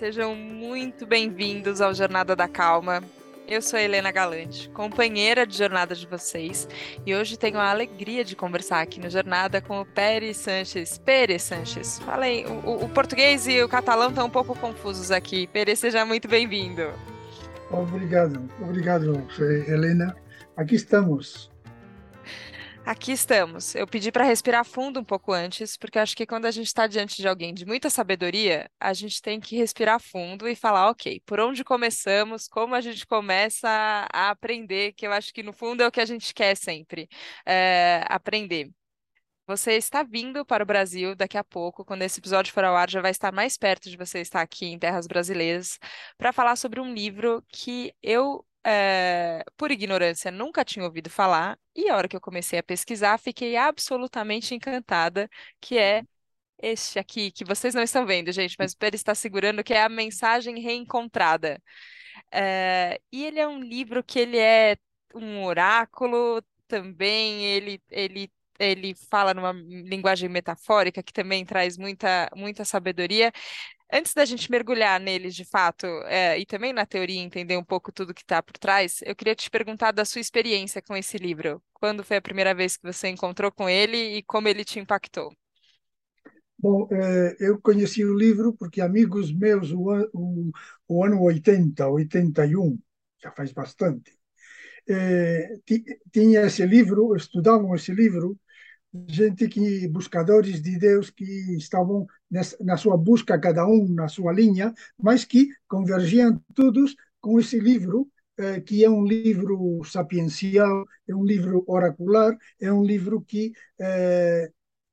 Sejam muito bem-vindos ao Jornada da Calma. Eu sou Helena Galante, companheira de jornada de vocês, e hoje tenho a alegria de conversar aqui no Jornada com o Pérez Sanches. Pérez Sanches, falei, o, o, português e o catalão estão um pouco confusos aqui. Pérez, seja muito bem-vindo. Obrigado, obrigado, Helena. Aqui estamos. Aqui estamos. Eu pedi para respirar fundo um pouco antes, porque acho que quando a gente está diante de alguém de muita sabedoria, a gente tem que respirar fundo e falar, ok, por onde começamos, como a gente começa a aprender, que eu acho que no fundo é o que a gente quer sempre, é, aprender. Você está vindo para o Brasil daqui a pouco, quando esse episódio for ao ar, já vai estar mais perto de você estar aqui em terras brasileiras, para falar sobre um livro que eu é, por ignorância, nunca tinha ouvido falar, e a hora que eu comecei a pesquisar, fiquei absolutamente encantada, que é este aqui, que vocês não estão vendo, gente, mas o Pedro está segurando, que é a Mensagem Reencontrada. É, e ele é um livro que ele é um oráculo também, ele, ele ele fala numa linguagem metafórica que também traz muita, muita sabedoria. Antes da gente mergulhar neles de fato, é, e também na teoria entender um pouco tudo que está por trás, eu queria te perguntar da sua experiência com esse livro. Quando foi a primeira vez que você encontrou com ele e como ele te impactou? Bom, eh, eu conheci o livro porque amigos meus, o, o, o ano 80, 81, já faz bastante, eh, tinha esse livro, estudavam esse livro gente que buscadores de Deus que estavam na sua busca cada um na sua linha, mas que convergiam todos com esse livro eh, que é um livro sapiencial, é um livro oracular, é um livro que eh,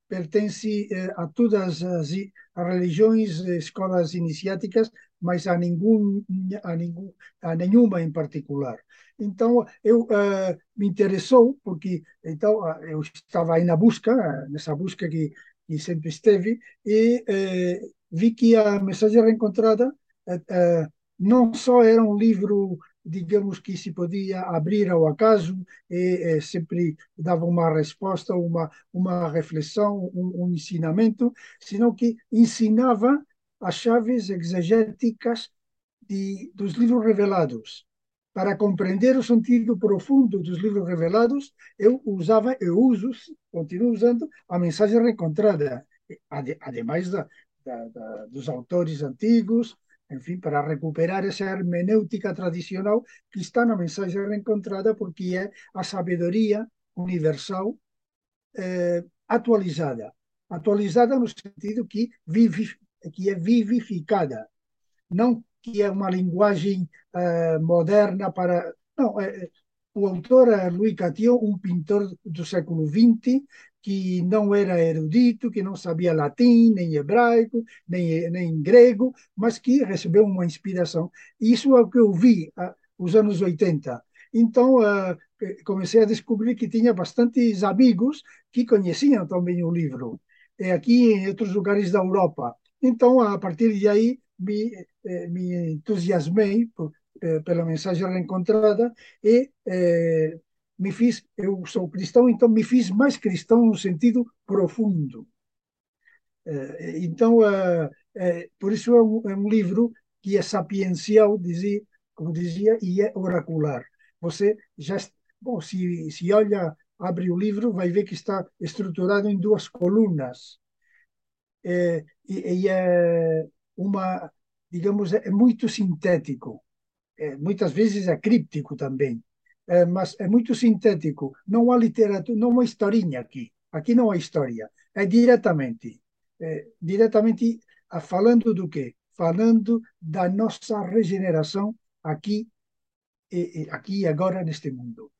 pertence eh, a todas as, religiões, escolas iniciáticas, mas a, a, a nenhuma em particular. Então, eu uh, me interessou, porque então, eu estava aí na busca, nessa busca que, que sempre esteve, e uh, vi que a Mensagem Reencontrada não só era um livro, digamos, que se podia abrir ao acaso e sempre dava uma resposta, uma, uma reflexão, um, um ensinamento, senão que ensinava as chaves exegéticas de, dos livros revelados para compreender o sentido profundo dos livros revelados, eu usava, eu uso, continuo usando a mensagem reencontrada, ademais da, da, da, dos autores antigos, enfim, para recuperar essa hermenêutica tradicional que está na mensagem reencontrada, porque é a sabedoria universal eh, atualizada. Atualizada no sentido que, vive, que é vivificada, não que é uma linguagem uh, moderna para. Não, é, o autor é Louis Catillon, um pintor do século XX, que não era erudito, que não sabia latim, nem hebraico, nem, nem grego, mas que recebeu uma inspiração. Isso é o que eu vi uh, nos anos 80. Então, uh, comecei a descobrir que tinha bastantes amigos que conheciam também o livro, aqui em outros lugares da Europa. Então, a partir de aí, me, eh, me entusiasmei por, eh, pela mensagem reencontrada e eh, me fiz, eu sou cristão, então me fiz mais cristão no sentido profundo. Eh, então, eh, eh, por isso é um, é um, livro que é sapiencial, dizia, como dizia, e é oracular. Você já, bom, se, se olha, abre o livro, vai ver que está estruturado em duas colunas. e, e é uma, digamos, é muito sintético. É, muitas vezes é críptico também, é, mas é muito sintético. Não há literatura, não há historinha aqui. Aqui não há história. É diretamente, é, diretamente falando do quê? Falando da nossa regeneração aqui, e, aqui e agora neste mundo.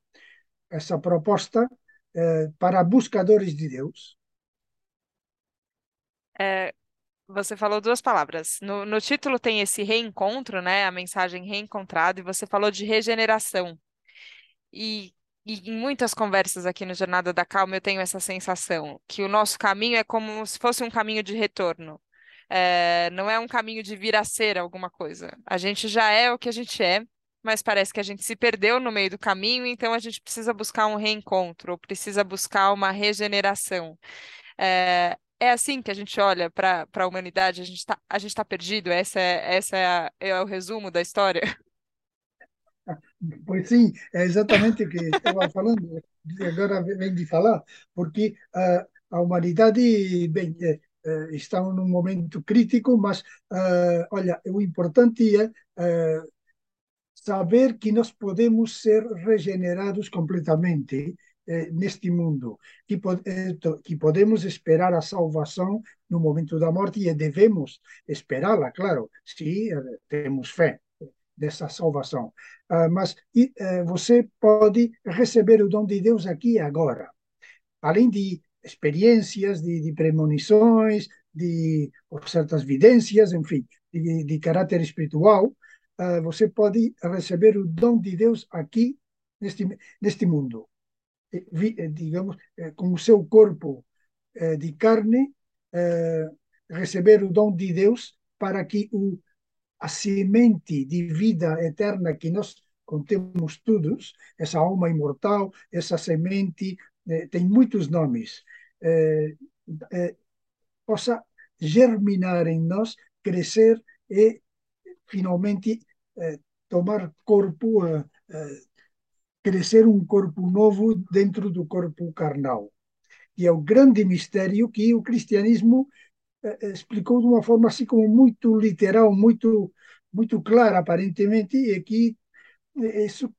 Essa proposta é, para buscadores de Deus. É, você falou duas palavras. No, no título tem esse reencontro, né? A mensagem reencontrada, e você falou de regeneração. E, e em muitas conversas aqui no Jornada da Calma eu tenho essa sensação que o nosso caminho é como se fosse um caminho de retorno. É, não é um caminho de vir a ser alguma coisa. A gente já é o que a gente é, mas parece que a gente se perdeu no meio do caminho, então a gente precisa buscar um reencontro, ou precisa buscar uma regeneração. É, é assim que a gente olha para a humanidade? A gente está tá perdido? Essa é, essa é, a, é o resumo da história? Pois sim, é exatamente o que estava falando, agora vem de falar, porque uh, a humanidade bem, uh, está num momento crítico, mas uh, olha, o importante é saber que nós podemos ser regenerados completamente eh, neste mundo, que, eh, que podemos esperar a salvação no momento da morte e devemos esperá-la, claro, se eh, temos fé dessa salvação. Uh, mas você pode receber o dom de Deus aqui e agora, além de experiências, de, de premonições, de certas vidências, enfim, de, de caráter espiritual, uh, você pode receber o dom de Deus aqui neste, neste mundo. Eh, digamos, eh, com o seu corpo eh, de carne, receber o dom de Deus para que o, a semente de vida eterna que nós contemos todos, essa alma imortal, essa semente, tem muitos nomes, possa germinar em nós, crescer e finalmente tomar corpo, crescer um corpo novo dentro do corpo carnal. E é o grande mistério que o cristianismo eh, eh, explicou de uma forma assim como muito literal, muito muito clara aparentemente, e que eh, isso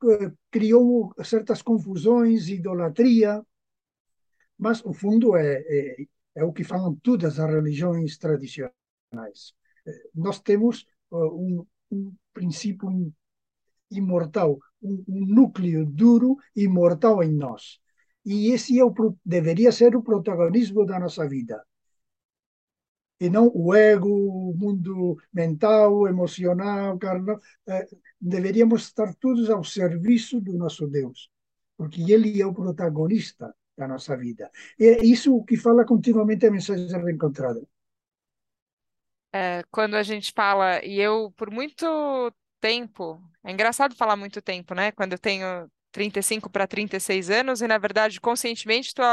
criou certas confusões, idolatria, mas o fundo é, é, é o que falam todas as religiões tradicionais. Nós temos um, um princípio imortal, um, núcleo duro imortal em nós. E esse é o, deveria ser o protagonismo da nossa vida. E não o ego, o mundo mental, emocional, carnal. Eh, deveríamos estar todos ao serviço do nosso Deus, porque Ele é o protagonista da nossa vida. É isso que fala continuamente a mensagem reencontrada. É, quando a gente fala, e eu por muito tempo. É engraçado falar muito tempo, né? Quando eu tenho 35 para 36 anos e, na verdade, conscientemente estou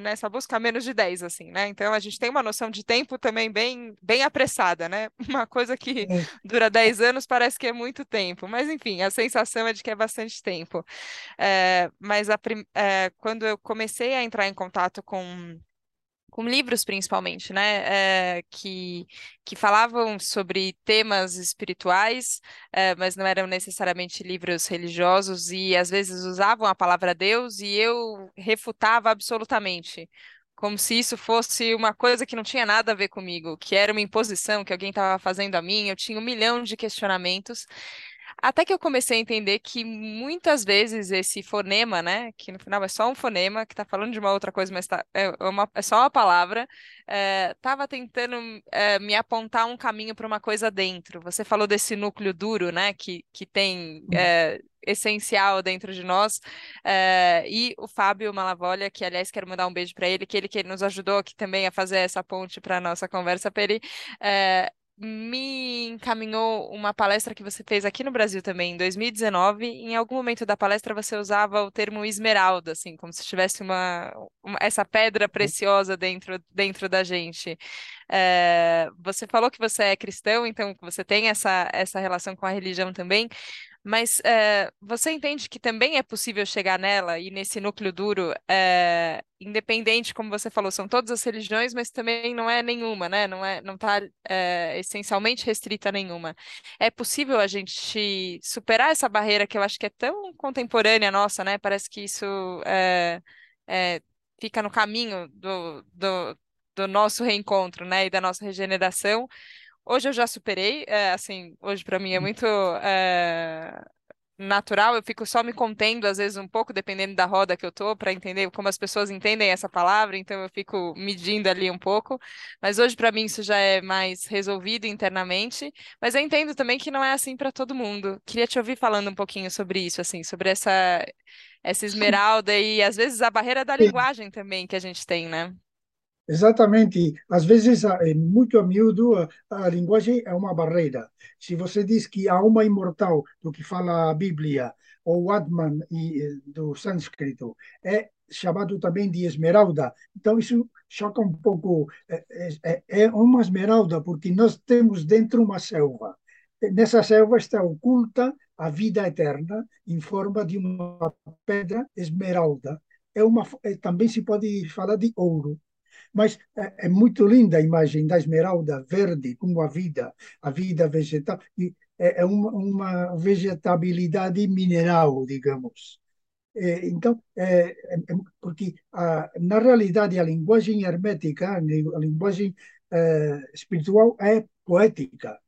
nessa busca há menos de 10, assim, né? Então a gente tem uma noção de tempo também bem, bem apressada, né? Uma coisa que dura 10 anos parece que é muito tempo, mas enfim, a sensação é de que é bastante tempo. É, mas a, é, quando eu comecei a entrar em contato com com livros principalmente, né, é, que, que falavam sobre temas espirituais, é, mas não eram necessariamente livros religiosos e às vezes usavam a palavra Deus e eu refutava absolutamente, como se isso fosse uma coisa que não tinha nada a ver comigo, que era uma imposição que alguém estava fazendo a mim, eu tinha um milhão de questionamentos até que eu comecei a entender que muitas vezes esse fonema, né, que no final é só um fonema, que está falando de uma outra coisa, mas tá, é, é, uma, é só uma palavra, estava é, tentando é, me apontar um caminho para uma coisa dentro. Você falou desse núcleo duro, né, que, que tem é, essencial dentro de nós. É, e o Fábio Malavolha, que aliás quero mandar um beijo para ele, que ele que nos ajudou aqui também a fazer essa ponte para a nossa conversa, para ele. É, me encaminhou uma palestra que você fez aqui no Brasil também, em 2019. Em algum momento da palestra você usava o termo esmeralda, assim, como se tivesse uma, uma essa pedra preciosa dentro, dentro da gente. É, você falou que você é cristão, então você tem essa, essa relação com a religião também. Mas é, você entende que também é possível chegar nela e nesse núcleo duro, é, independente, como você falou, são todas as religiões, mas também não é nenhuma, né? Não é, não está é, essencialmente restrita a nenhuma. É possível a gente superar essa barreira que eu acho que é tão contemporânea nossa, né? Parece que isso fica no caminho do, do, do nosso reencontro, né? E da nossa regeneração Hoje eu já superei, é, assim, hoje para mim é muito é, natural, eu fico só me contendo às vezes um pouco, dependendo da roda que eu tô, para entender como as pessoas entendem essa palavra, então eu fico medindo ali um pouco, mas hoje para mim isso já é mais resolvido internamente, mas eu entendo também que não é assim para todo mundo. Queria te ouvir falando um pouquinho sobre isso, assim, sobre essa essa esmeralda e às vezes a barreira da linguagem também que a gente tem, né? Exatamente. Às vezes, é muito a miúdo, a, linguagem é uma barreira. Se você diz que a alma imortal, do que fala a Bíblia, ou Atman do sânscrito, é chamado também de esmeralda. Então, isso choca um pouco. É, é, é uma esmeralda, porque nós temos dentro uma selva. Nessa selva está oculta a vida eterna em forma de uma pedra esmeralda. É uma, é, também se pode falar de ouro. Mas é, é, muito linda a imagem da esmeralda verde, como a vida, a vida vegetal. E é, é uma, uma vegetabilidade mineral, digamos. É, então, é, é, é porque a, na realidade a linguagem hermética, a linguagem espiritual é poética,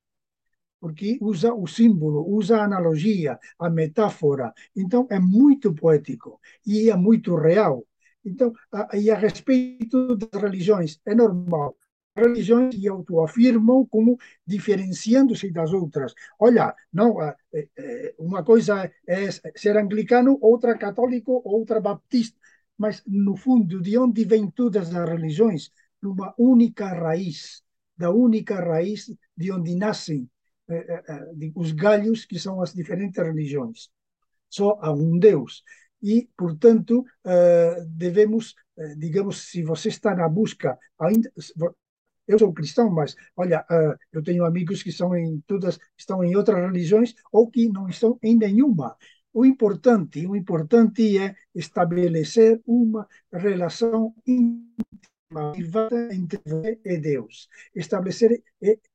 porque usa o símbolo, usa a analogia, a metáfora. Então, é muito poético e é muito real. Então, a, e a respeito das religiões, é normal religiões se autoafirmam como diferenciando-se das outras. Olha, não, é, é, uma coisa é ser anglicano, outra católico, outra baptista, mas no fundo, de onde vêm todas as religiões? De uma única raiz, da única raiz de onde nascem eh, os galhos que são as diferentes religiões. Só há um Deus. E, portanto, devemos, digamos, se você está na busca, ainda, eu sou cristão, mas olha, uh, eu tenho amigos que são em todas, estão em outras religiões ou que não estão em nenhuma. O importante, o importante é estabelecer uma relação íntima entre você e Deus. Estabelecer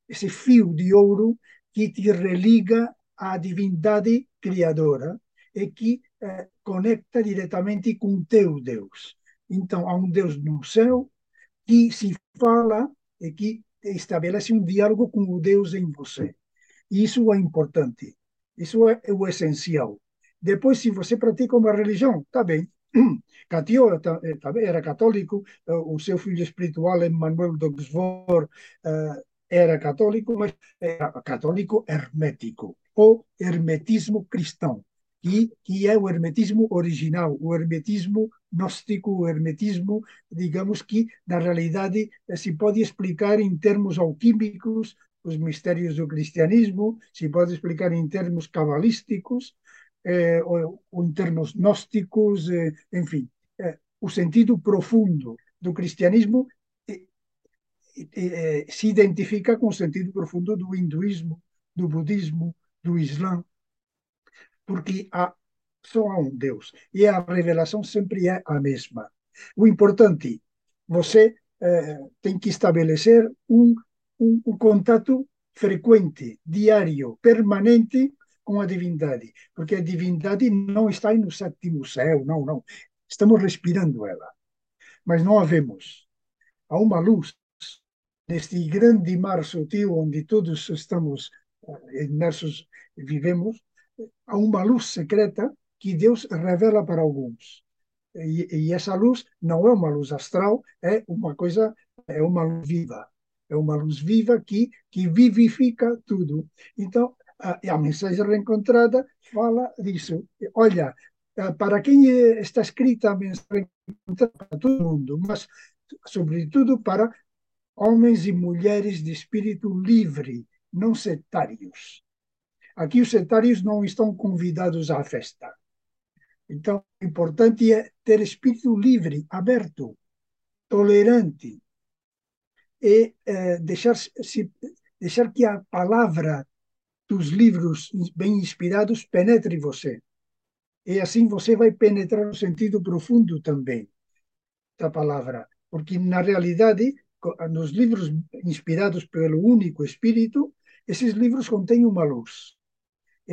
esse fio de ouro que te religa à divindade criadora e que conecta diretamente com teu Deus. Então, há um Deus no céu que se fala é que estabelece um diálogo com o Deus em você. E isso é importante. Isso é, o essencial. Depois, se você pratica uma religião, tá bem. Catio eh, também era católico, eh, o seu filho espiritual, Emmanuel d'Oxford, eh, era católico, mas era católico hermético, ou hermetismo cristão que, que é o hermetismo original, o hermetismo gnóstico, o hermetismo, digamos que, na realidade, se pode explicar em termos alquímicos os mistérios do cristianismo, se pode explicar em termos cabalísticos, eh, ou, ou, em termos gnósticos, eh, enfim, eh, o sentido profundo do cristianismo eh, eh, se identifica com o sentido profundo do hinduísmo, do budismo, do islã, porque há, só há um Deus. E a revelação sempre é a mesma. O importante, você eh, tem que estabelecer um, um, um contato frequente, diário, permanente com a divindade, porque a divindade não está no sétimo céu, não, não. Estamos respirando ela, mas não a vemos. Há uma luz neste grande mar sutil onde todos estamos eh, imersos, vivemos, há uma luz secreta que Deus revela para alguns. E, e, essa luz não é uma luz astral, é uma coisa, é uma luz viva. É uma luz viva que, que vivifica tudo. Então, a, a mensagem reencontrada fala disso. Olha, para quem está escrita a mensagem reencontrada, para todo mundo, mas, sobretudo, para homens e mulheres de espírito livre, não setários. Aqui os setários não estão convidados à festa. Então, o importante é ter espírito livre, aberto, tolerante e eh, deixar, se, deixar que a palavra dos livros bem inspirados penetre você. E assim você vai penetrar no sentido profundo também da palavra. Porque, na realidade, nos livros inspirados pelo único Espírito, esses livros contêm uma luz.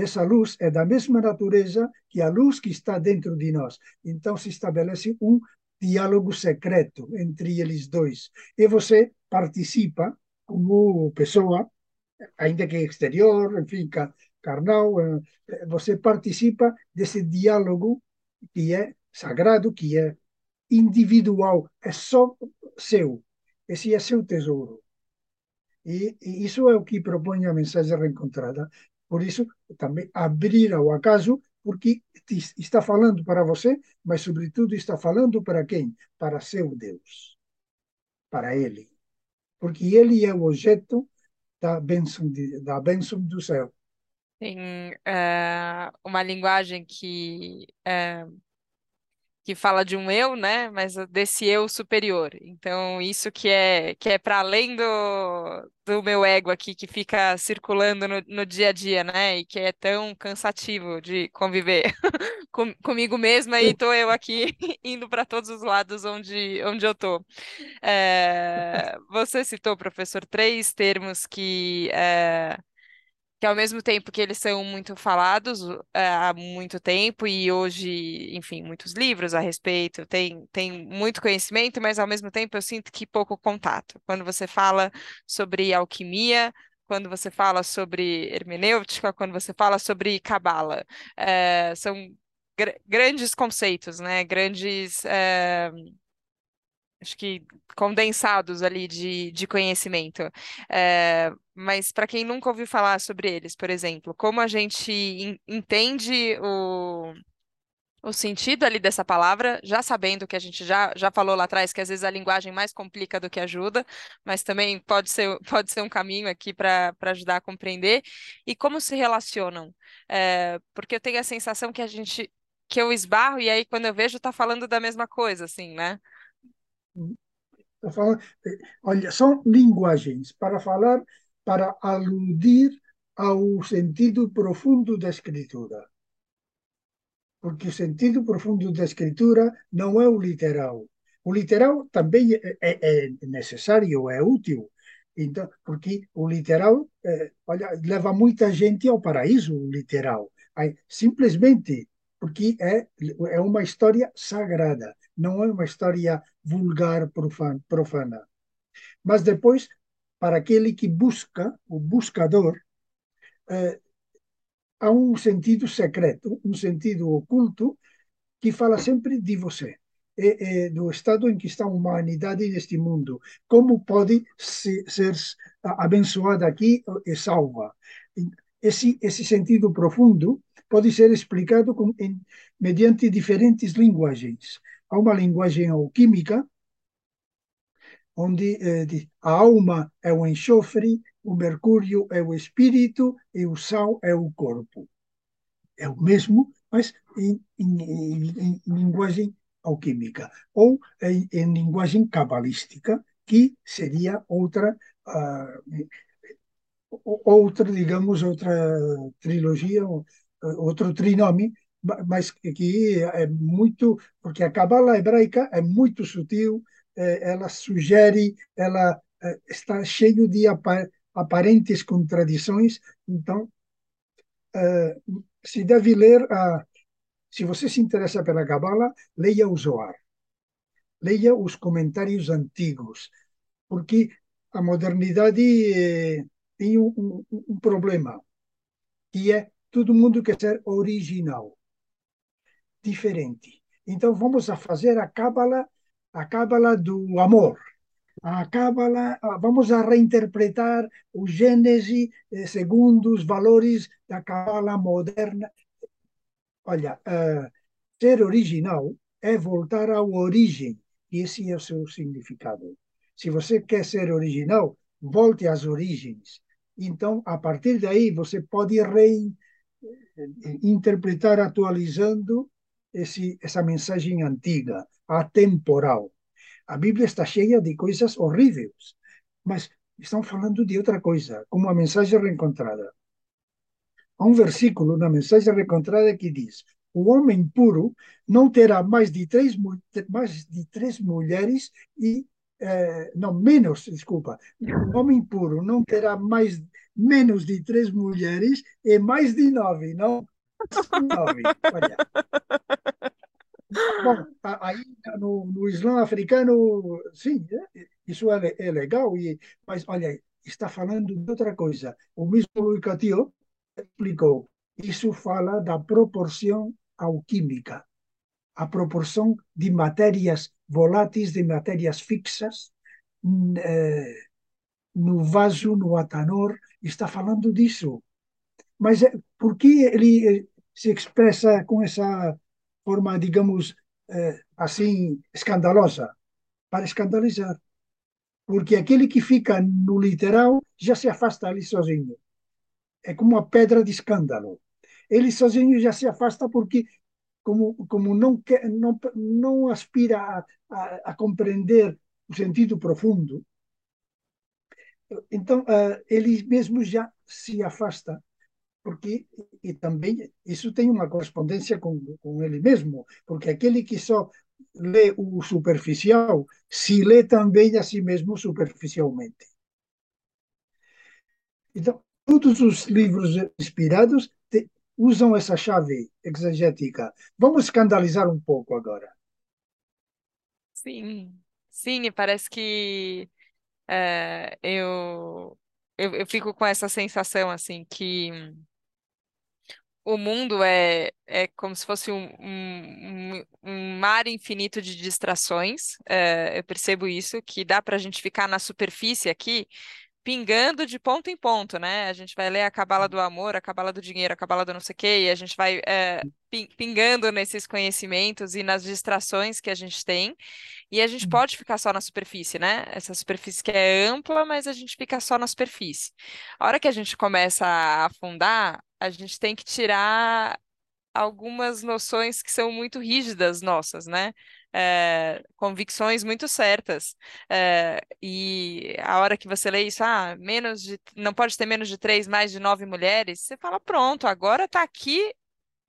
Essa luz é da mesma natureza que a luz que está dentro de nós. Então se estabelece um diálogo secreto entre eles dois. E você participa como pessoa, ainda que exterior, enfim, carnal, eh, você participa desse diálogo que é sagrado, que é individual, é só seu. Esse é seu tesouro. E, e, isso é o que propõe a mensagem reencontrada. Por isso, também abrir ao acaso, porque está falando para você, mas, sobretudo, está falando para quem? Para seu Deus. Para Ele. Porque Ele é o objeto da bênção, de, da bênção do céu. Tem eh, uma linguagem que eh, que fala de um eu, né? Mas desse eu superior. Então, isso que é que é para além do, do meu ego aqui, que fica circulando no, no dia a dia, né? E que é tão cansativo de conviver com, comigo mesma, e tô eu aqui indo para todos os lados onde, onde eu tô. É, você citou, professor, três termos que. É, que ao mesmo tempo que eles são muito falados é, há muito tempo e hoje, enfim, muitos livros a respeito, tem, tem muito conhecimento, mas ao mesmo tempo eu sinto que pouco contato. Quando você fala sobre alquimia, quando você fala sobre hermenêutica, quando você fala sobre cabala, é, são gr grandes conceitos, né? Grandes é, acho que condensados ali de, de conhecimento. É, mas para quem nunca ouviu falar sobre eles, por exemplo, como a gente in, entende o, o sentido ali dessa palavra, já sabendo que a gente já, já falou lá atrás que às vezes a linguagem mais complica do que ajuda, mas também pode ser, pode ser um caminho aqui para ajudar a compreender, e como se relacionam. É, porque eu tenho a sensação que a gente que eu esbarro e aí quando eu vejo tá falando da mesma coisa, assim, né? Olha, são linguagens para falar, para aludir ao sentido profundo da escritura. Porque o sentido profundo da escritura não é o literal. O literal também é, é, é necessário, é útil, então, porque o literal, é, olha, leva muita gente ao paraíso, o literal. Aí, simplesmente porque é, é uma história sagrada, não é uma história vulgar, profana. Mas depois, para aquele que busca, o buscador, eh, há um sentido secreto, um sentido oculto, que fala sempre de você. É, é, do estado em que está a humanidade neste mundo. Como pode se, ser abençoada aqui e salva? Esse, esse sentido profundo pode ser explicado com, em, mediante diferentes linguagens. Há uma linguagem alquímica, onde eh, a alma é o enxofre, o mercúrio é o espírito e o sal é o corpo. É o mesmo, mas em, em, em, em linguagem alquímica, ou em, em, linguagem cabalística, que seria outra, uh, outra, digamos, outra trilogia, outro trinome, mas que é muito, porque a cabala hebraica é muito sutil, é, ela sugere, ela é, está cheio de aparentes contradições, então é, se deve ler, a, se você se interessa pela cabala, leia o Zohar, leia os comentários antigos, porque a modernidade tem um, um, um problema, que é todo mundo quer ser original, diferente. Então vamos a fazer a cábala, a cábala do amor. A cábala, vamos a reinterpretar o Gênese eh, segundo os valores da cábala moderna. Olha, uh, ser original é voltar à origem, e esse é o seu significado. Se você quer ser original, volte às origens. Então, a partir daí, você pode rein, interpretar atualizando esse, essa mensagem antiga, atemporal. A Bíblia está cheia de coisas horríveis, mas estão falando de outra coisa, como a mensagem reencontrada. Há um versículo na mensagem reencontrada que diz: o homem puro não terá mais de três, mais de três mulheres e eh, não menos, desculpa, o homem puro não terá mais menos de três mulheres e mais de nove, não Olha. Bom, aí no, no Islã africano, sim, é, isso é, é legal, e, mas olha, está falando de outra coisa. O mesmo Lucatio explicou, isso fala da proporção alquímica, a proporção de matérias voláteis, de matérias fixas, eh, no vaso, no atanor, está falando disso. Mas é, por que ele eh, se expressa com essa forma, digamos, eh, assim, escandalosa? Para escandalizar. Porque aquele que fica no literal já se afasta ali sozinho. é como uma pedra de escândalo. Ele sozinho já se afasta porque como, como não, quer, não, não aspira a, a, a compreender o sentido profundo, então uh, ele mesmo já se afasta, porque e também isso tem uma correspondência com, com ele mesmo, porque aquele que só lê o superficial se lê também a si mesmo superficialmente. Então, todos os livros inspirados te, usam essa chave exegética. Vamos escandalizar um pouco agora. Sim, sim, parece que é, eu, eu, eu fico com essa sensação assim que o mundo é, é como se fosse um, um, um mar infinito de distrações. É, eu percebo isso, que dá para a gente ficar na superfície aqui, pingando de ponto em ponto, né? A gente vai ler a Cabala do Amor, a Cabala do Dinheiro, a Cabala do não sei o quê, e a gente vai é, pingando nesses conhecimentos e nas distrações que a gente tem, e a gente pode ficar só na superfície, né? Essa superfície que é ampla, mas a gente fica só na superfície. A hora que a gente começa a afundar, a gente tem que tirar algumas noções que são muito rígidas nossas, né? É, convicções muito certas. É, e a hora que você lê isso, ah, menos de, não pode ter menos de três, mais de nove mulheres, você fala, pronto, agora está aqui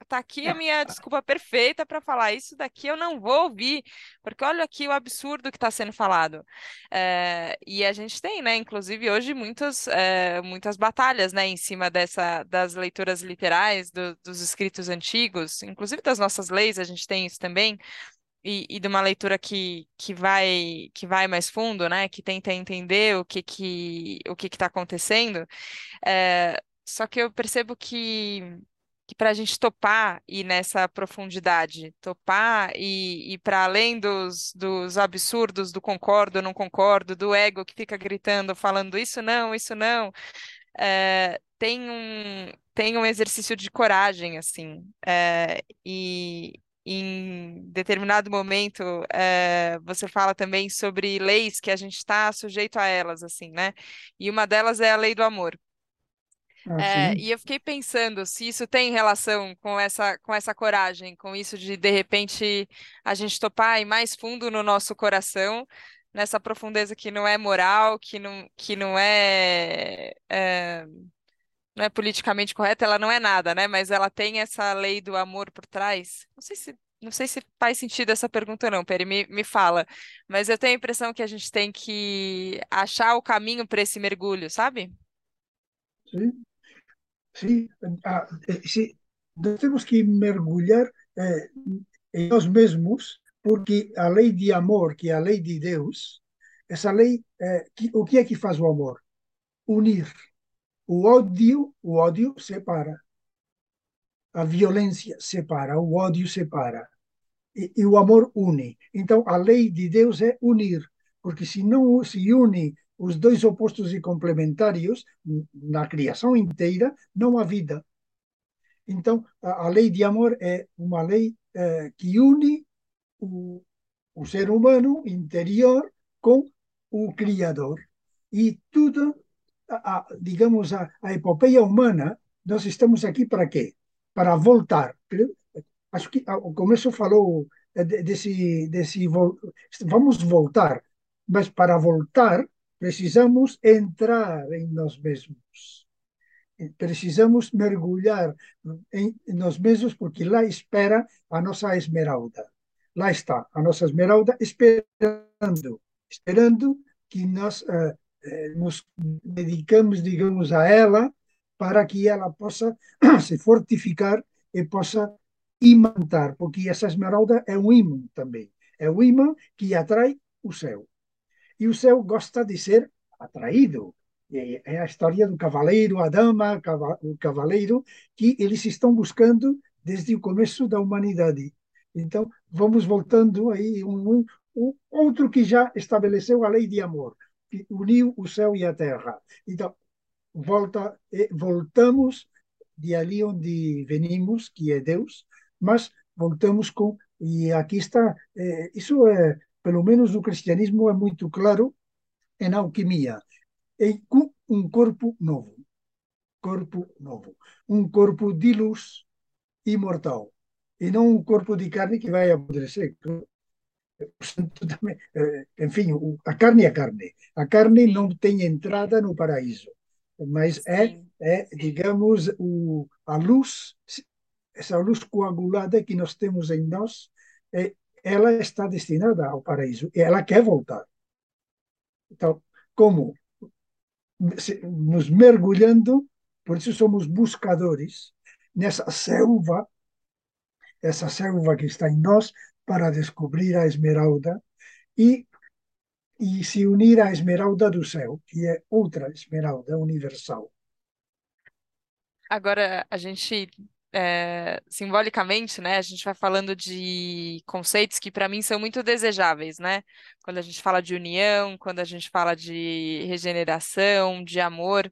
Tá aqui a minha desculpa perfeita para falar isso daqui eu não vou ouvir, porque olha aqui o absurdo que está sendo falado. É, e a gente tem, né, inclusive hoje muitas, é, muitas batalhas, né, em cima dessa das leituras literais do, dos escritos antigos, inclusive das nossas leis, a gente tem isso também. E, e, de uma leitura que, que vai que vai mais fundo, né? Que tenta entender o que que o que está acontecendo. É, só que eu percebo que que para a gente topar e nessa profundidade, topar e ir para além dos, dos absurdos, do concordo, não concordo, do ego que fica gritando, falando isso não, isso não, é, tem um tem um exercício de coragem assim é, e em determinado momento é, você fala também sobre leis que a gente está sujeito a elas assim né? E uma delas é a lei do amor é, sim, e eu fiquei pensando se isso tem relação com essa, com essa coragem, com isso de, de repente, a gente topar ir mais fundo no nosso coração, nessa profundeza que não é moral, que não, que não é, é, não é politicamente correta, ela não é nada, né? Mas ela tem essa lei do amor por trás. Não sei se, não sei se faz sentido essa pergunta ou não, Peri, me, me fala. Mas eu tenho a impressão que a gente tem que achar o caminho para esse mergulho, sabe? Sim, sim. Ah, eh, sim. Nós temos que mergulhar eh, em nós mesmos, porque a lei de amor, que é a lei de Deus, essa lei, eh, que, o que é que faz o amor? Unir. O ódio, o ódio separa. A violência separa, o ódio separa. E, e o amor une. Então, a lei de Deus é unir, porque se não se une os dois opostos e complementários na criação inteira, não há vida. Então, a, a lei de amor é uma lei eh, que une o, o ser humano interior com o Criador. E tudo, a, a, digamos, a, a epopeia humana, nós estamos aqui para quê? Para voltar. Acho que o começo falou desse, desse vamos voltar, mas para voltar precisamos entrar em nós mesmos. Precisamos mergulhar em nós mesmos, porque lá espera a nossa esmeralda. Lá está a nossa esmeralda esperando, esperando que nós uh, nos dedicamos, digamos, a ela para que ela possa se fortificar e possa imantar, porque essa esmeralda é um imã também. É um imã que atrai o céu. E o céu gosta de ser atraído. É a história do cavaleiro, a dama, o cavaleiro, que eles estão buscando desde o começo da humanidade. Então, vamos voltando aí, um, um, outro que já estabeleceu a lei de amor, que uniu o céu e a terra. Então, volta, voltamos de ali onde venimos, que é Deus, mas voltamos com. E aqui está, é, isso é, pelo menos no cristianismo, é muito claro, em alquimia, em um corpo novo. corpo novo. Um corpo de luz imortal. E não um corpo de carne que vai apodrecer. Eh, enfim, a carne é carne. A carne não tem entrada no paraíso, mas é, é, digamos, o, a luz, essa luz coagulada que nós temos em nós, é, ela está destinada ao paraíso e ela quer voltar. Então, como nos mergulhando, por isso somos buscadores nessa selva, essa selva que está em nós, para descobrir a esmeralda e, e se unir à esmeralda do céu, que é outra esmeralda universal. Agora, a gente é, simbolicamente, né, a gente vai falando de conceitos que para mim são muito desejáveis, né? Quando a gente fala de união, quando a gente fala de regeneração, de amor,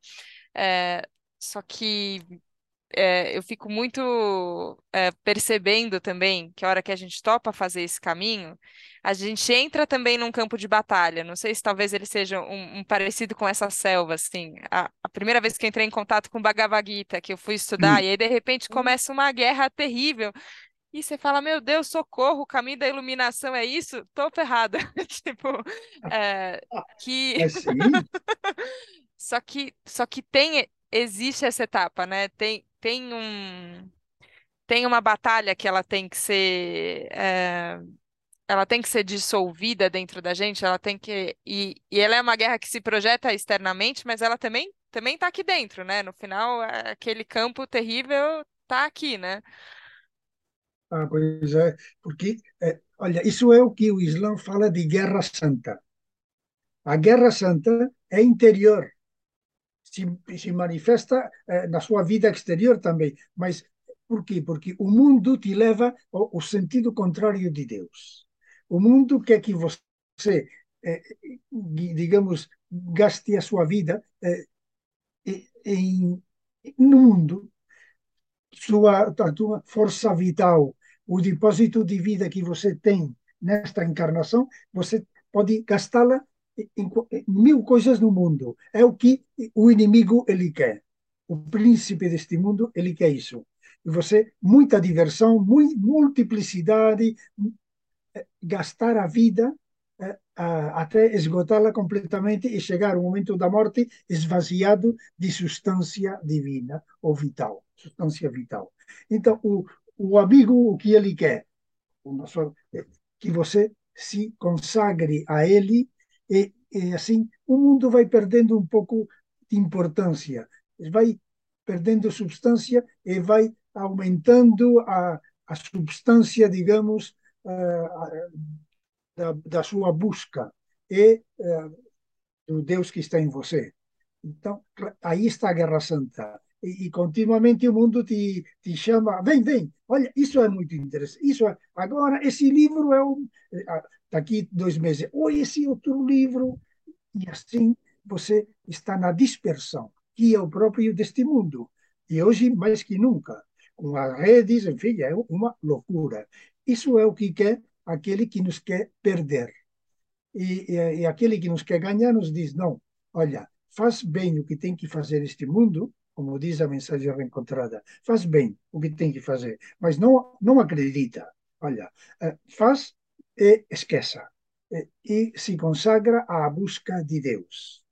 é, só que é, eu fico muito é, percebendo também que a hora que a gente topa fazer esse caminho, a gente entra também num campo de batalha. Não sei se talvez ele seja um, um parecido com essa selva, assim. A, a, primeira vez que entrei em contato com Bhagavad Gita, que eu fui estudar, hum. e aí de repente começa uma guerra terrível. E você fala, meu Deus, socorro, o caminho da iluminação é isso? Tô ferrada. tipo, é, que... É só que, só que tem, existe essa etapa, né? Tem, tem um tem uma batalha que ela tem que ser é, ela tem que ser dissolvida dentro da gente, ela tem que e, e ela é uma guerra que se projeta externamente, mas ela também também está aqui dentro, né? No final, é, aquele campo terrível está aqui, né? Ah, pois é, porque é, olha, isso é o que o Islã fala de guerra santa. A guerra santa é interior, se, se manifesta eh, na sua vida exterior também. Mas por quê? Porque o mundo te leva ao, ao sentido contrário de Deus. O mundo quer que você, eh, digamos, gaste a sua vida eh, em, no mundo, sua, a tua força vital, o depósito de vida que você tem nesta encarnação, você pode gastá-la mil coisas no mundo. É o que o inimigo ele quer. O príncipe deste mundo ele quer isso. E você muita diversão, multiplicidade, eh, gastar a vida eh, até esgotá-la completamente e chegar o momento da morte esvaziado de substância divina ou vital, substância vital. Então o, o amigo o que ele quer, o nosso, eh, que você se consagre a ele e, e assim o mundo vai perdendo um pouco de importância, vai perdendo substância e vai aumentando a, a substância, digamos, uh, da, da, sua busca e uh, do Deus que está em você. Então, aí está a Guerra Santa. E, e, continuamente o mundo te, te chama, vem, vem, olha, isso é muito interessante. Isso é, agora, esse livro é um daqui dois meses, ou esse outro livro, e assim você está na dispersão, que é o próprio deste mundo. E hoje, mais que nunca, com as redes, enfim, é uma loucura. Isso é o que quer aquele que nos quer perder. E, e, e aquele que nos quer ganhar nos diz: não, olha, faz bem o que tem que fazer este mundo, como diz a mensagem reencontrada, faz bem o que tem que fazer, mas não, não acredita. Olha, eh, faz e esqueça. E se consagra à busca de Deus.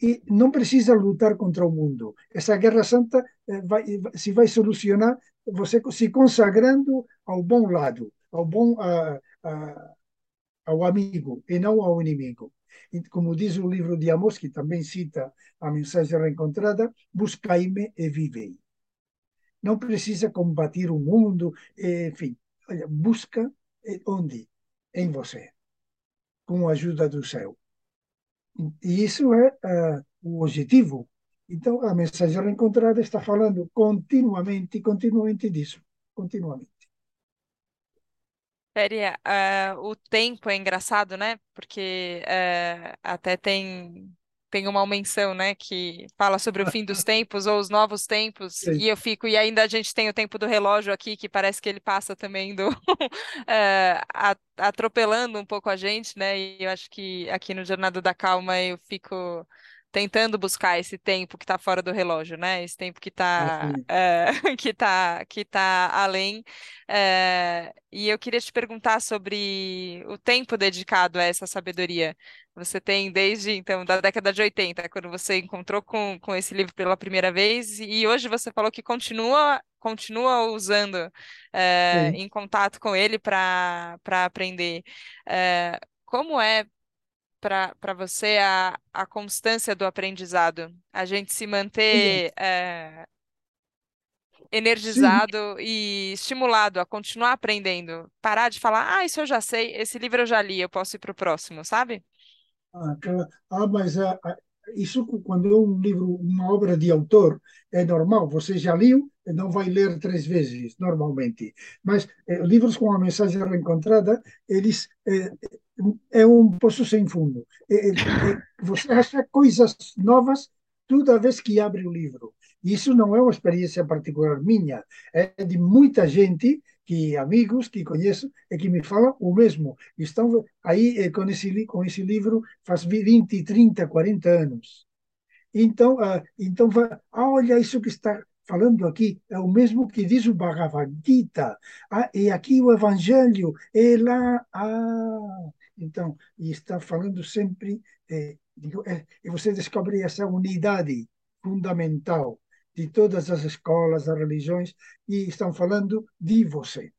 E não precisa lutar contra o mundo. Essa guerra santa eh, vai, se vai solucionar você se consagrando ao bom lado, ao bom uh, uh, ao amigo e não ao inimigo. E, como diz o livro de Amós, que também cita a mensagem reencontrada, buscai-me e vivei. Não precisa combater o mundo, enfim, olha, busca onde? Em você, com a ajuda do céu. E isso é uh, o objetivo. Então, a mensagem reencontrada está falando continuamente, continuamente disso, continuamente. Péria, uh, o tempo é engraçado, né? Porque uh, até tem tem uma menção, né, que fala sobre o fim dos tempos ou os novos tempos, Sim. e eu fico, e ainda a gente tem o tempo do relógio aqui, que parece que ele passa também do, é, atropelando um pouco a gente, né, e eu acho que aqui no Jornada da Calma eu fico tentando buscar esse tempo que está fora do relógio, né? Esse tempo que está Assim, é, que tá, que tá além. É, e eu queria te perguntar sobre o tempo dedicado a essa sabedoria. Você tem desde, então, da década de 80, quando você encontrou com, com esse livro pela primeira vez, e hoje você falou que continua, continua usando, sim. em contato com ele para para aprender. Como é para você a, a constância do aprendizado? A gente se manter é, sim, energizado e estimulado a continuar aprendendo. Parar de falar, ah, isso eu já sei, esse livro eu já li, eu posso ir para o próximo, sabe? Ah. Ah, mas ah, ah, isso quando é um livro, uma obra de autor, é normal. Você já leu, não vai ler três vezes, normalmente. Mas eh, livros com a mensagem reencontrada, eles eh, é um poço sem fundo. Eh, eh, você acha coisas novas toda vez que abre o livro. Isso não é uma experiência particular minha, é de muita gente que amigos que conheço e que me falam o mesmo. Estão aí eh, com esse, com esse livro faz 20, 30, 40 anos. Então, ah, então ah, olha isso que está falando aqui, é o mesmo que diz o Bhagavad Gita. Ah, e aqui o Evangelho, e lá, ah, então, e está falando sempre, eh, digo, eh, e você descobre essa unidade fundamental de todas as escolas, as religiões, e estão falando de você.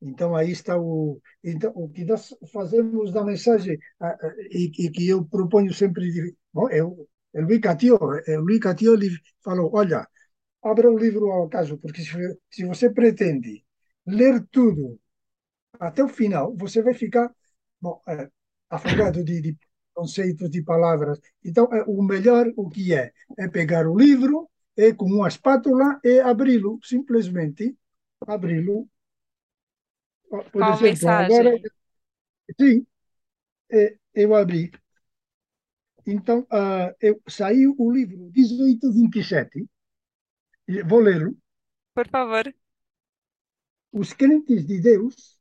Então, aí está o, então, o que nós fazemos da mensagem, ah, ah, e, e que eu proponho sempre. Bom, eu, o Luís Catio, Luís Catio falou: olha, abra o livro ao acaso, porque se, se você pretende ler tudo até o final, você vai ficar bom, é, afogado de, de conceitos, de palavras. Então, é, o melhor, o que é? É pegar o livro e com uma espátula e abri-lo, simplesmente abri-lo por Qual exemplo, agora, mensagem? sim, é, eu abri. Então, uh, eu, saiu o livro 1827, vou lê-lo. Por favor. Os crentes de Deus,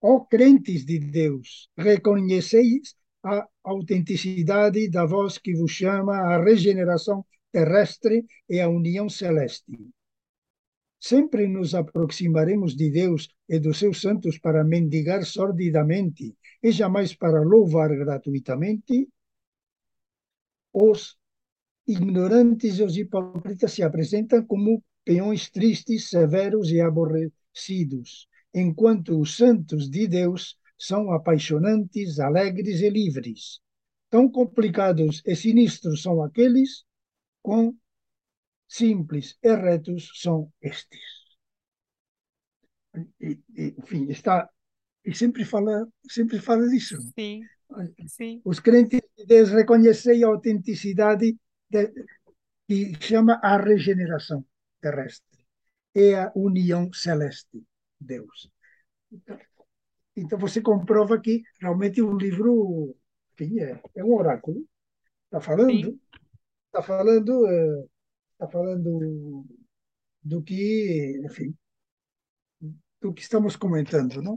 ó crentes de Deus, reconheceis a autenticidade da voz que vos chama à regeneração terrestre e à união celeste. Sempre nos aproximaremos de Deus e dos seus santos para mendigar sordidamente e jamais para louvar gratuitamente? Os ignorantes e os hipócritas se apresentam como peões tristes, severos e aborrecidos, enquanto os santos de Deus são apaixonantes, alegres e livres. Tão complicados e sinistros são aqueles com simples e retos são estes. E, e, enfim, está e sempre fala, sempre fala disso. Sim, sim. Os crentes de Deus reconhecem a autenticidade de, que chama a regeneração terrestre e a união celeste, Deus. Então, então você comprova que realmente o livro enfim, é, é um oráculo. Está falando, está falando está falando do que, enfim, do que estamos comentando, não?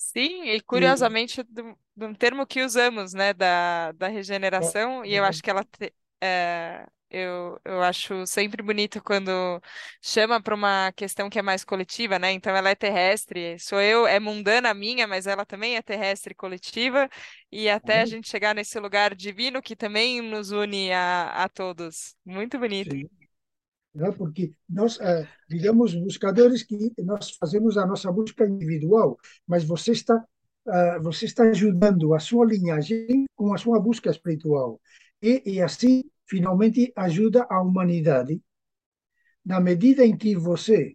Sim, e E, curiosamente, do, do termo que usamos, né, da, da regeneração, e eu acho que ela te- é, eu, eu acho sempre bonito quando chama para uma questão que é mais coletiva, né? Então ela é terrestre, sou eu, é mundana a minha, mas ela também é terrestre coletiva, e até a gente chegar nesse lugar divino que também nos une a, a todos. Muito bonito. sim, não? porque nós, eh, digamos, buscadores que nós fazemos a nossa busca individual, mas você está, eh, você está ajudando a sua linhagem com a sua busca espiritual. E, e assim, finalmente, ajuda a humanidade. Na medida em que você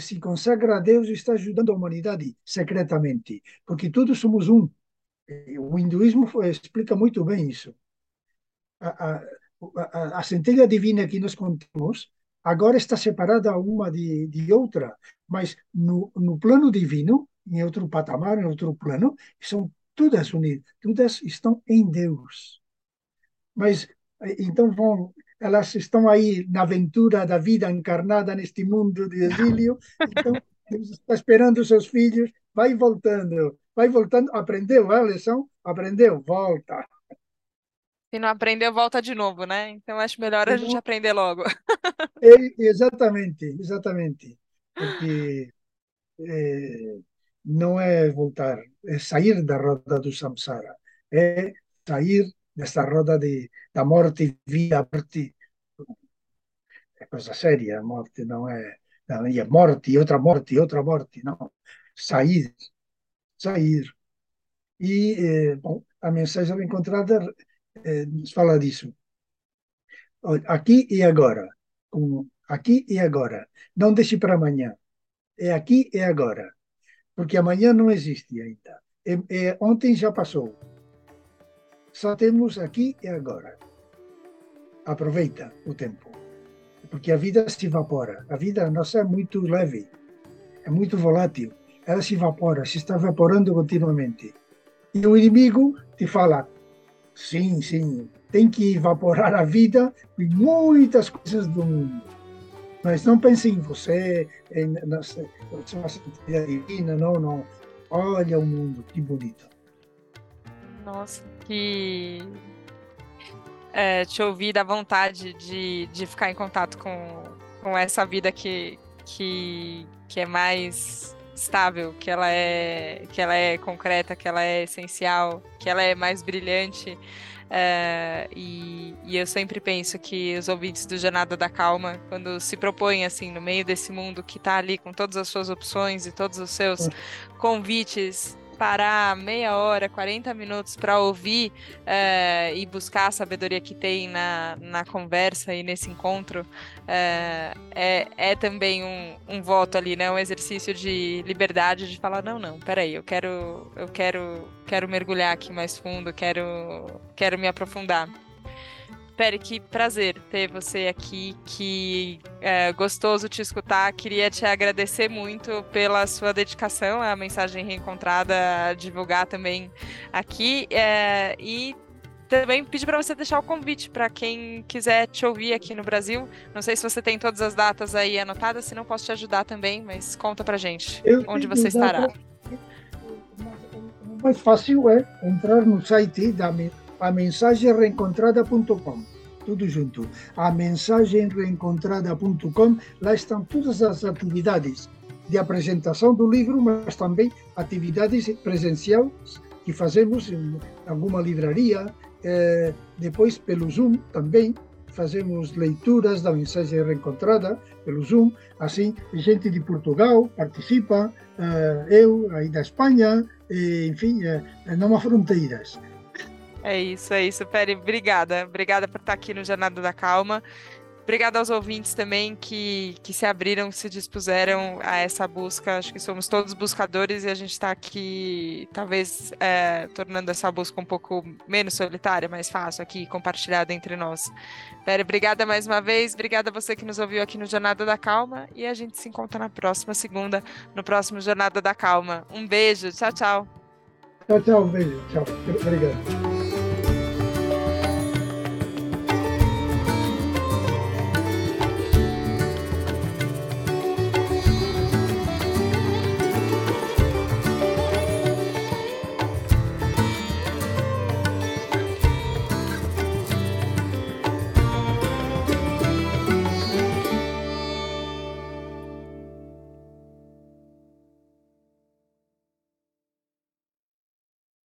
se consagra a Deus, está ajudando a humanidade secretamente, porque todos somos um. O hinduísmo explica muito bem isso. A, a, a, a centelha divina que nós contamos agora está separada uma de, de outra, mas no, no plano divino, em outro patamar, em outro plano, são todas unidas, todas estão em Deus. Mas então vão, elas estão aí na aventura da vida encarnada neste mundo de exílio, então Deus está esperando os seus filhos, vai voltando, vai voltando, aprendeu a lição? Aprendeu, volta. Se não aprendeu, volta de novo, né? Então acho melhor a gente aprender logo. É, exatamente, exatamente. Porque é, não é voltar, é sair da roda do samsara, é sair dessa roda de, da morte, vida, morte. É coisa séria, a morte não é. Não, e a morte, e outra morte, e outra morte, não. Sair, sair. E, eh, bom, a mensagem encontrada nos fala disso. Aqui e agora. Aqui e agora. Não deixe para amanhã. É aqui e agora. Porque amanhã não existe ainda. É, é, ontem já passou. Só temos aqui e agora. Aproveita o tempo. Porque a vida se evapora. A vida nossa é muito leve. É muito volátil. Ela se evapora, se está evaporando continuamente. E o inimigo te fala: sim, sim, tem que evaporar a vida e muitas coisas do mundo. Mas não pense em você, em, na, sua santidade divina, não, não. Olha o mundo, que bonito. Nossa, que. É, te ouvir da vontade de, de ficar em contato com, com essa vida que, que, que é mais estável, que ela é que ela é concreta, que ela é essencial, que ela é mais brilhante. É, e, e, eu sempre penso que os ouvintes do Jornada da Calma, quando se propõem assim no meio desse mundo que está ali com todas as suas opções e todos os seus convites parar meia hora, 40 minutos para ouvir é, e buscar a sabedoria que tem na, na conversa e nesse encontro, é, é, é também um, um, voto ali, né? Um exercício de liberdade de falar, não, não, peraí, eu quero, eu quero, quero mergulhar aqui mais fundo, quero, quero me aprofundar. Pere, que prazer ter você aqui, que é gostoso te escutar. Queria te agradecer muito pela sua dedicação à mensagem reencontrada, a divulgar também aqui. É, e também pedir para você deixar o convite para quem quiser te ouvir aqui no Brasil. Não sei se você tem todas as datas aí anotadas, se não posso te ajudar também, mas conta para gente Eu onde você estará. O mais fácil é entrar no site da a mensagenreencontrada.com. Tudo junto. A mensagenreencontrada.com. Lá estão todas as atividades de apresentação do livro, mas também atividades presenciais que fazemos em alguma livraria, eh, depois pelo Zoom também fazemos leituras da mensagem reencontrada pelo Zoom, assim gente de Portugal participa, eh, eu aí da Espanha, enfim, eh, não há fronteiras. É isso, é isso, Peri. Obrigada. Obrigada por estar aqui no Jornada da Calma. Obrigada aos ouvintes também que, que se abriram, se dispuseram a essa busca. Acho que somos todos buscadores e a gente está aqui, talvez, é, tornando essa busca um pouco menos solitária, mais fácil aqui, compartilhada entre nós. Pera, obrigada mais uma vez. Obrigada a você que nos ouviu aqui no Jornada da Calma. E a gente se encontra na próxima segunda, no próximo Jornada da Calma. Um beijo. Tchau, tchau. Tchau, tchau. Beijo. Tchau. Obrigado.